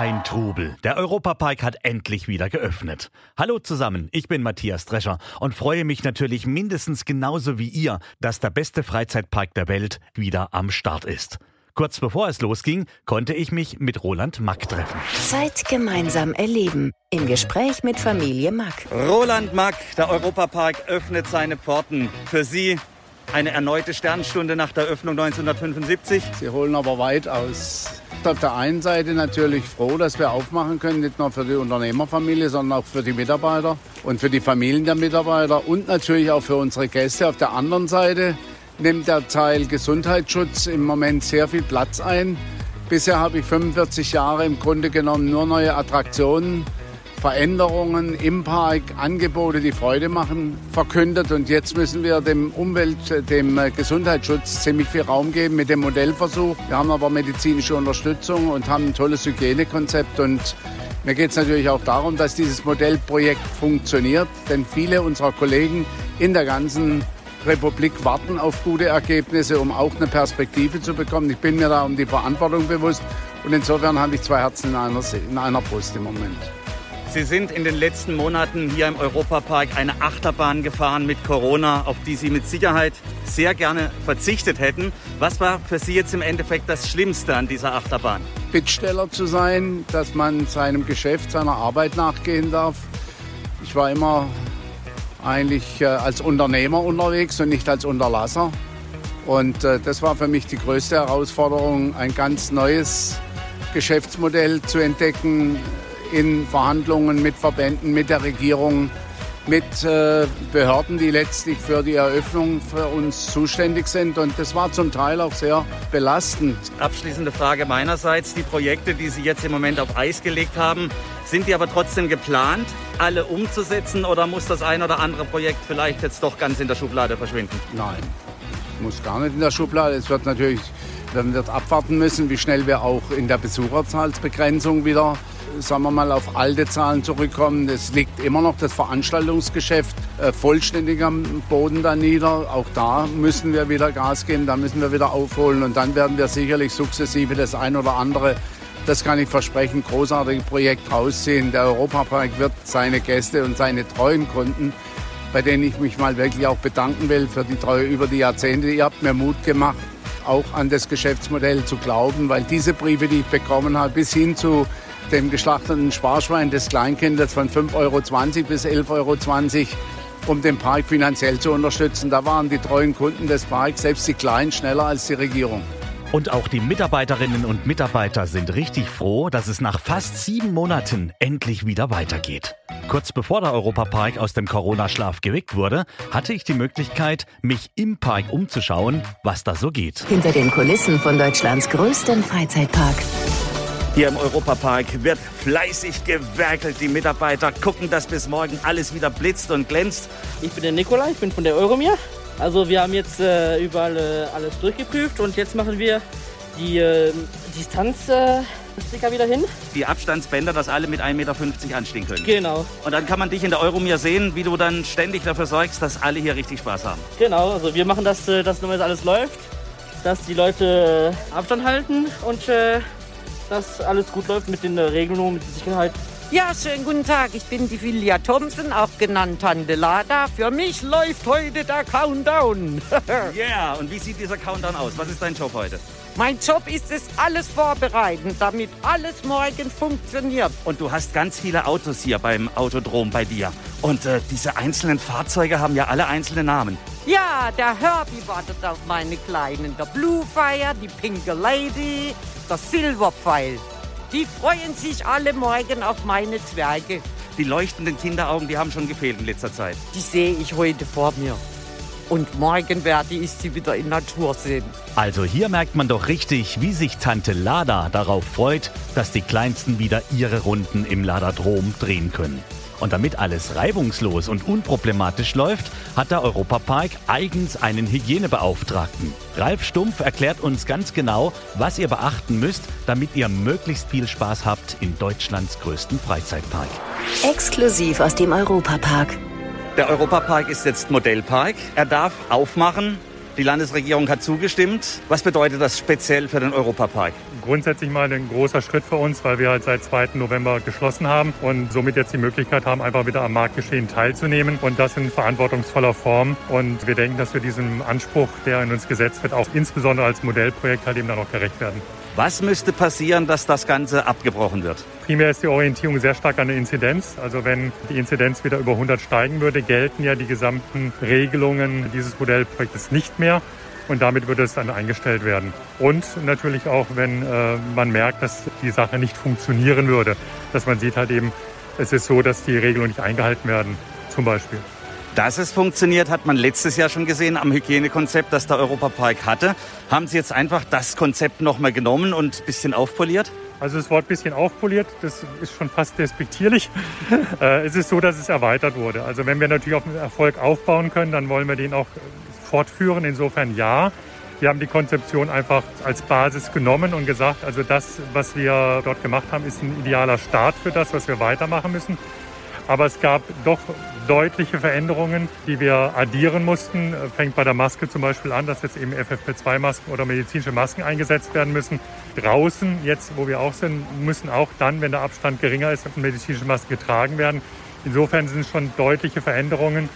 ein Trubel. Der Europapark hat endlich wieder geöffnet. Hallo zusammen, ich bin Matthias Drescher und freue mich natürlich mindestens genauso wie ihr, dass der beste Freizeitpark der Welt wieder am Start ist. Kurz bevor es losging, konnte ich mich mit Roland Mack treffen. Zeit gemeinsam erleben. Im Gespräch mit Familie Mack. Roland Mack, der Europapark öffnet seine Pforten. Für Sie eine erneute Sternstunde nach der Öffnung 1975. Sie holen aber weit aus. Auf der einen Seite natürlich froh, dass wir aufmachen können, nicht nur für die Unternehmerfamilie, sondern auch für die Mitarbeiter und für die Familien der Mitarbeiter und natürlich auch für unsere Gäste. Auf der anderen Seite nimmt der Teil Gesundheitsschutz im Moment sehr viel Platz ein. Bisher habe ich 45 Jahre im Grunde genommen nur neue Attraktionen Veränderungen im Park, Angebote, die Freude machen, verkündet. Und jetzt müssen wir dem Umwelt-, dem Gesundheitsschutz ziemlich viel Raum geben mit dem Modellversuch. Wir haben aber medizinische Unterstützung und haben ein tolles Hygienekonzept. Und mir geht es natürlich auch darum, dass dieses Modellprojekt funktioniert. Denn viele unserer Kollegen in der ganzen Republik warten auf gute Ergebnisse, um auch eine Perspektive zu bekommen. Ich bin mir da um die Verantwortung bewusst. Und insofern habe ich zwei Herzen in einer, in einer Brust im Moment. Sie sind in den letzten Monaten hier im Europapark eine Achterbahn gefahren mit Corona, auf die Sie mit Sicherheit sehr gerne verzichtet hätten. Was war für Sie jetzt im Endeffekt das Schlimmste an dieser Achterbahn? Bittsteller zu sein, dass man seinem Geschäft, seiner Arbeit nachgehen darf. Ich war immer eigentlich äh, als Unternehmer unterwegs und nicht als Unterlasser. Und äh, das war für mich die größte Herausforderung, ein ganz neues Geschäftsmodell zu entdecken, in Verhandlungen mit Verbänden, mit der Regierung, mit äh, Behörden, die letztlich für die Eröffnung für uns zuständig sind. Und das war zum Teil auch sehr belastend. Abschließende Frage meinerseits. Die Projekte, die Sie jetzt im Moment auf Eis gelegt haben, sind die aber trotzdem geplant, alle umzusetzen oder muss das ein oder andere Projekt vielleicht jetzt doch ganz in der Schublade verschwinden? Nein, muss gar nicht in der Schublade. Es wird natürlich, man wird abwarten müssen, wie schnell wir auch in der Besucherzahlsbegrenzung wieder sagen wir mal, auf alte Zahlen zurückkommen. Es liegt immer noch das Veranstaltungsgeschäft äh, vollständig am Boden da nieder. Auch da müssen wir wieder Gas geben, da müssen wir wieder aufholen und dann werden wir sicherlich sukzessive das ein oder andere, das kann ich versprechen, großartige Projekt rausziehen. Der Europapark wird seine Gäste und seine treuen Kunden bei denen ich mich mal wirklich auch bedanken will für die Treue über die Jahrzehnte. Ihr habt mir Mut gemacht, auch an das Geschäftsmodell zu glauben, weil diese Briefe, die ich bekommen habe, bis hin zu dem geschlachteten Sparschwein des Kleinkindes von 5,20 Euro bis 11,20 Euro, um den Park finanziell zu unterstützen. Da waren die treuen Kunden des Parks, selbst die Kleinen, schneller als die Regierung. Und auch die Mitarbeiterinnen und Mitarbeiter sind richtig froh, dass es nach fast sieben Monaten endlich wieder weitergeht. Kurz bevor der Europapark aus dem Corona-Schlaf geweckt wurde, hatte ich die Möglichkeit, mich im Park umzuschauen, was da so geht. Hinter den Kulissen von Deutschlands größtem Freizeitpark. Hier im Europapark wird fleißig gewerkelt. Die Mitarbeiter gucken, dass bis morgen alles wieder blitzt und glänzt. Ich bin der Nikola, ich bin von der Euromir. Also wir haben jetzt äh, überall äh, alles durchgeprüft und jetzt machen wir die äh, Distanzsticker wieder hin. Die Abstandsbänder, dass alle mit 1,50 Meter anstehen können. Genau. Und dann kann man dich in der Euromir sehen, wie du dann ständig dafür sorgst, dass alle hier richtig Spaß haben. Genau, also wir machen das, äh, dass normalerweise alles läuft, dass die Leute äh, Abstand halten und äh, dass alles gut läuft mit den äh, Regelungen, mit der Sicherheit. Ja, schönen guten Tag. Ich bin die Filia Thompson, auch genannt Tante Lada. Für mich läuft heute der Countdown. Ja, yeah. und wie sieht dieser Countdown aus? Was ist dein Job heute? Mein Job ist es, alles vorbereiten, damit alles morgen funktioniert. Und du hast ganz viele Autos hier beim Autodrom bei dir. Und äh, diese einzelnen Fahrzeuge haben ja alle einzelne Namen. Ja, der Herbie wartet auf meine Kleinen. Der Blue Fire, die Pinke Lady, der Silberpfeil. Die freuen sich alle morgen auf meine Zwerge. Die leuchtenden Kinderaugen, die haben schon gefehlt in letzter Zeit. Die sehe ich heute vor mir. Und morgen werde ich sie wieder in Natur sehen. Also hier merkt man doch richtig, wie sich Tante Lada darauf freut, dass die Kleinsten wieder ihre Runden im Ladadrom drehen können. Und damit alles reibungslos und unproblematisch läuft, hat der Europapark eigens einen Hygienebeauftragten. Ralf Stumpf erklärt uns ganz genau, was ihr beachten müsst, damit ihr möglichst viel Spaß habt in Deutschlands größten Freizeitpark. Exklusiv aus dem Europapark. Der Europapark ist jetzt Modellpark. Er darf aufmachen. Die Landesregierung hat zugestimmt. Was bedeutet das speziell für den Europapark? Grundsätzlich mal ein großer Schritt für uns, weil wir halt seit 2. November geschlossen haben und somit jetzt die Möglichkeit haben, einfach wieder am Marktgeschehen teilzunehmen und das in verantwortungsvoller Form. Und wir denken, dass wir diesem Anspruch, der in uns gesetzt wird, auch insbesondere als Modellprojekt halt eben dann auch gerecht werden. Was müsste passieren, dass das Ganze abgebrochen wird? Primär ist die Orientierung sehr stark an der Inzidenz. Also wenn die Inzidenz wieder über 100 steigen würde, gelten ja die gesamten Regelungen dieses Modellprojektes nicht mehr. Und damit würde es dann eingestellt werden. Und natürlich auch, wenn äh, man merkt, dass die Sache nicht funktionieren würde. Dass man sieht halt eben, es ist so, dass die Regelungen nicht eingehalten werden, zum Beispiel. Dass es funktioniert, hat man letztes Jahr schon gesehen am Hygienekonzept, das der Europapark hatte. Haben Sie jetzt einfach das Konzept nochmal genommen und ein bisschen aufpoliert? Also das Wort bisschen aufpoliert, das ist schon fast despektierlich. Äh, es ist so, dass es erweitert wurde. Also wenn wir natürlich auf den Erfolg aufbauen können, dann wollen wir den auch fortführen. Insofern ja. Wir haben die Konzeption einfach als Basis genommen und gesagt, also das, was wir dort gemacht haben, ist ein idealer Start für das, was wir weitermachen müssen. Aber es gab doch deutliche Veränderungen, die wir addieren mussten. Fängt bei der Maske zum Beispiel an, dass jetzt eben FFP2-Masken oder medizinische Masken eingesetzt werden müssen. Draußen, jetzt wo wir auch sind, müssen auch dann, wenn der Abstand geringer ist, medizinische Masken getragen werden. Insofern sind es schon deutliche Veränderungen.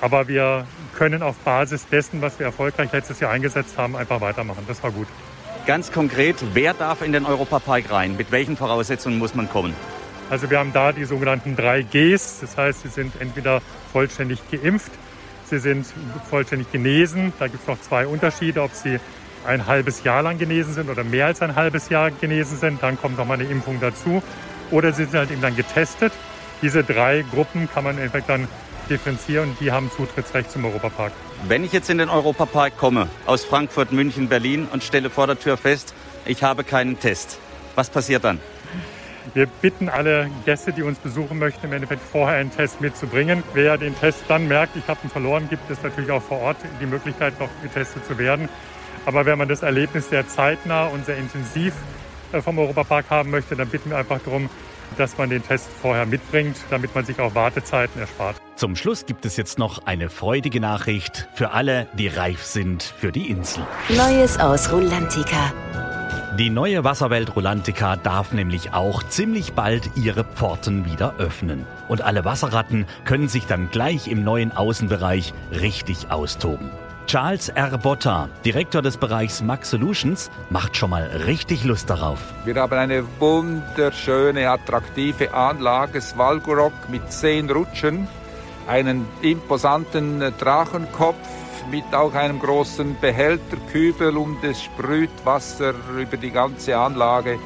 Aber wir können auf Basis dessen, was wir erfolgreich letztes Jahr eingesetzt haben, einfach weitermachen. Das war gut. Ganz konkret, wer darf in den Europapark rein? Mit welchen Voraussetzungen muss man kommen? Also wir haben da die sogenannten drei Gs. Das heißt, sie sind entweder vollständig geimpft, sie sind vollständig genesen. Da gibt es noch zwei Unterschiede, ob sie ein halbes Jahr lang genesen sind oder mehr als ein halbes Jahr genesen sind. Dann kommt nochmal eine Impfung dazu. Oder sie sind halt eben dann getestet. Diese drei Gruppen kann man im Endeffekt dann differenzieren und die haben Zutrittsrecht zum Europapark. Wenn ich jetzt in den Europapark komme, aus Frankfurt, München, Berlin und stelle vor der Tür fest, ich habe keinen Test, was passiert dann? Wir bitten alle Gäste, die uns besuchen möchten, im Endeffekt vorher einen Test mitzubringen. Wer den Test dann merkt, ich habe ihn verloren, gibt es natürlich auch vor Ort die Möglichkeit, noch getestet zu werden. Aber wenn man das Erlebnis sehr zeitnah und sehr intensiv äh, vom Europapark haben möchte, dann bitten wir einfach darum, dass man den Test vorher mitbringt, damit man sich auch Wartezeiten erspart. Zum Schluss gibt es jetzt noch eine freudige Nachricht für alle, die reif sind für die Insel. Neues aus Rulantica. Die neue Wasserwelt Rolantica darf nämlich auch ziemlich bald ihre Pforten wieder öffnen. Und alle Wasserratten können sich dann gleich im neuen Außenbereich richtig austoben. Charles R. Botta, Direktor des Bereichs Max Solutions, macht schon mal richtig Lust darauf. Wir haben eine wunderschöne, attraktive Anlage, Svalgorok mit zehn Rutschen, einen imposanten Drachenkopf, mit auch einem großen Behälterkübel und es sprüht Wasser über die ganze Anlage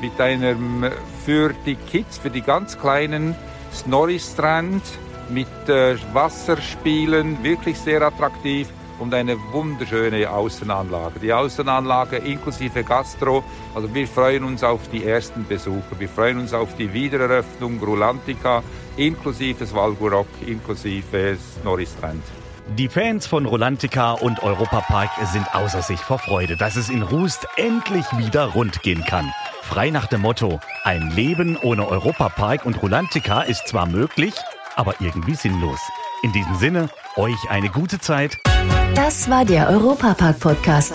mit einem für die Kids, für die ganz kleinen Snorri-Strand mit äh, Wasserspielen, wirklich sehr attraktiv und eine wunderschöne Außenanlage. Die Außenanlage inklusive Gastro, also wir freuen uns auf die ersten Besucher, wir freuen uns auf die Wiedereröffnung Rulantica, inklusive Svalgurok, inklusive Snorri-Strand. Die Fans von Rolantica und Europapark sind außer sich vor Freude, dass es in Rust endlich wieder rund gehen kann. Frei nach dem Motto, ein Leben ohne Europapark und Rolantica ist zwar möglich, aber irgendwie sinnlos. In diesem Sinne, euch eine gute Zeit. Das war der Europapark-Podcast.